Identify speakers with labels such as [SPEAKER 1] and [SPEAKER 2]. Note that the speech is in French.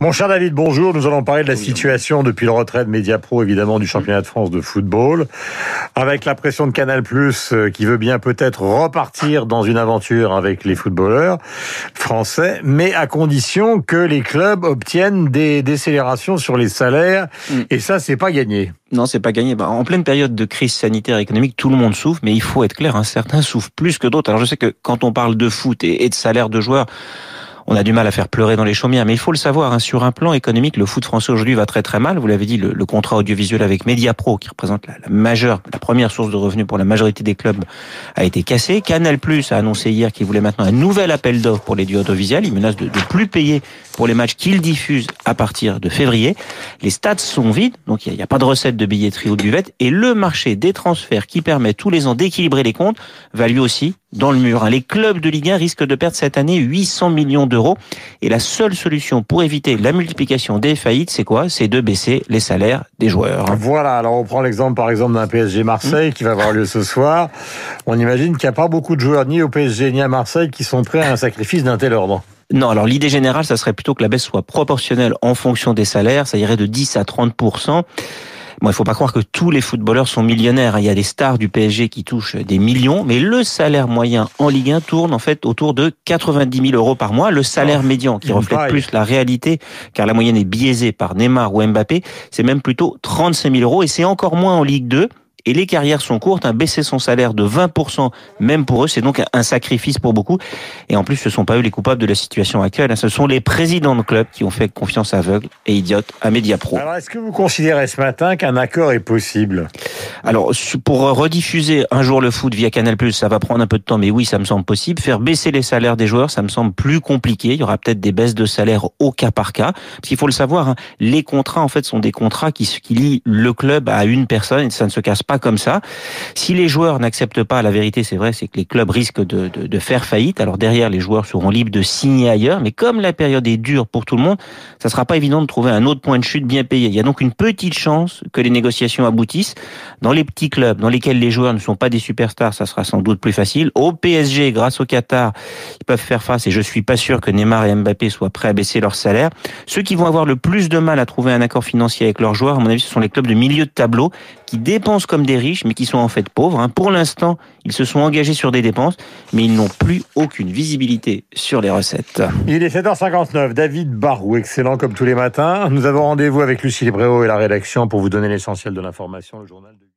[SPEAKER 1] Mon cher David, bonjour. Nous allons parler de la situation depuis le retrait de Mediapro, évidemment, du championnat de France de football, avec la pression de Canal+, euh, qui veut bien peut-être repartir dans une aventure avec les footballeurs français, mais à condition que les clubs obtiennent des décélérations sur les salaires.
[SPEAKER 2] Mm.
[SPEAKER 1] Et ça, c'est pas gagné.
[SPEAKER 2] Non, c'est pas gagné. Bah, en pleine période de crise sanitaire et économique, tout le monde souffre, mais il faut être clair, hein, certains souffrent plus que d'autres. Alors je sais que quand on parle de foot et, et de salaire de joueurs, on a du mal à faire pleurer dans les chaumières, mais il faut le savoir, hein, sur un plan économique, le foot français aujourd'hui va très très mal. Vous l'avez dit, le, contrat audiovisuel avec Mediapro, qui représente la, la, majeure, la première source de revenus pour la majorité des clubs, a été cassé. Canal Plus a annoncé hier qu'il voulait maintenant un nouvel appel d'offres pour les duos audiovisuels. Il menace de, de plus payer pour les matchs qu'il diffuse à partir de février. Les stades sont vides, donc il n'y a, a, pas de recette de billetterie ou de buvette, et le marché des transferts qui permet tous les ans d'équilibrer les comptes va lui aussi dans le mur. Les clubs de Ligue 1 risquent de perdre cette année 800 millions d'euros. Et la seule solution pour éviter la multiplication des faillites, c'est quoi? C'est de baisser les salaires des joueurs.
[SPEAKER 1] Voilà, alors on prend l'exemple par exemple d'un PSG Marseille qui va avoir lieu ce soir. On imagine qu'il n'y a pas beaucoup de joueurs ni au PSG ni à Marseille qui sont prêts à un sacrifice d'un tel ordre.
[SPEAKER 2] Non, alors l'idée générale, ça serait plutôt que la baisse soit proportionnelle en fonction des salaires. Ça irait de 10 à 30 Bon, il faut pas croire que tous les footballeurs sont millionnaires. Il y a des stars du PSG qui touchent des millions, mais le salaire moyen en Ligue 1 tourne en fait autour de 90 000 euros par mois. Le salaire oh, médian, qui reflète plus la réalité, car la moyenne est biaisée par Neymar ou Mbappé, c'est même plutôt 35 000 euros, et c'est encore moins en Ligue 2 et les carrières sont courtes. Un baisser son salaire de 20%, même pour eux, c'est donc un sacrifice pour beaucoup. Et en plus, ce ne sont pas eux les coupables de la situation actuelle. Hein. Ce sont les présidents de clubs qui ont fait confiance aveugle et idiote à Mediapro.
[SPEAKER 1] Alors, est-ce que vous considérez ce matin qu'un accord est possible?
[SPEAKER 2] Alors, pour rediffuser un jour le foot via Canal+, ça va prendre un peu de temps, mais oui, ça me semble possible. Faire baisser les salaires des joueurs, ça me semble plus compliqué. Il y aura peut-être des baisses de salaire au cas par cas. Parce qu'il faut le savoir, hein, les contrats, en fait, sont des contrats qui, qui lient le club à une personne et ça ne se casse pas comme ça. Si les joueurs n'acceptent pas, la vérité c'est vrai, c'est que les clubs risquent de, de, de, faire faillite. Alors derrière, les joueurs seront libres de signer ailleurs, mais comme la période est dure pour tout le monde, ça sera pas évident de trouver un autre point de chute bien payé. Il y a donc une petite chance que les négociations aboutissent. Dans les petits clubs, dans lesquels les joueurs ne sont pas des superstars, ça sera sans doute plus facile. Au PSG, grâce au Qatar, ils peuvent faire face et je suis pas sûr que Neymar et Mbappé soient prêts à baisser leur salaire. Ceux qui vont avoir le plus de mal à trouver un accord financier avec leurs joueurs, à mon avis, ce sont les clubs de milieu de tableau qui dépensent comme des riches, mais qui sont en fait pauvres. Hein. Pour l'instant, ils se sont engagés sur des dépenses, mais ils n'ont plus aucune visibilité sur les recettes.
[SPEAKER 1] Il est 7h59. David Barou, excellent comme tous les matins. Nous avons rendez-vous avec Lucie Libréo et la rédaction pour vous donner l'essentiel de l'information. Le journal de...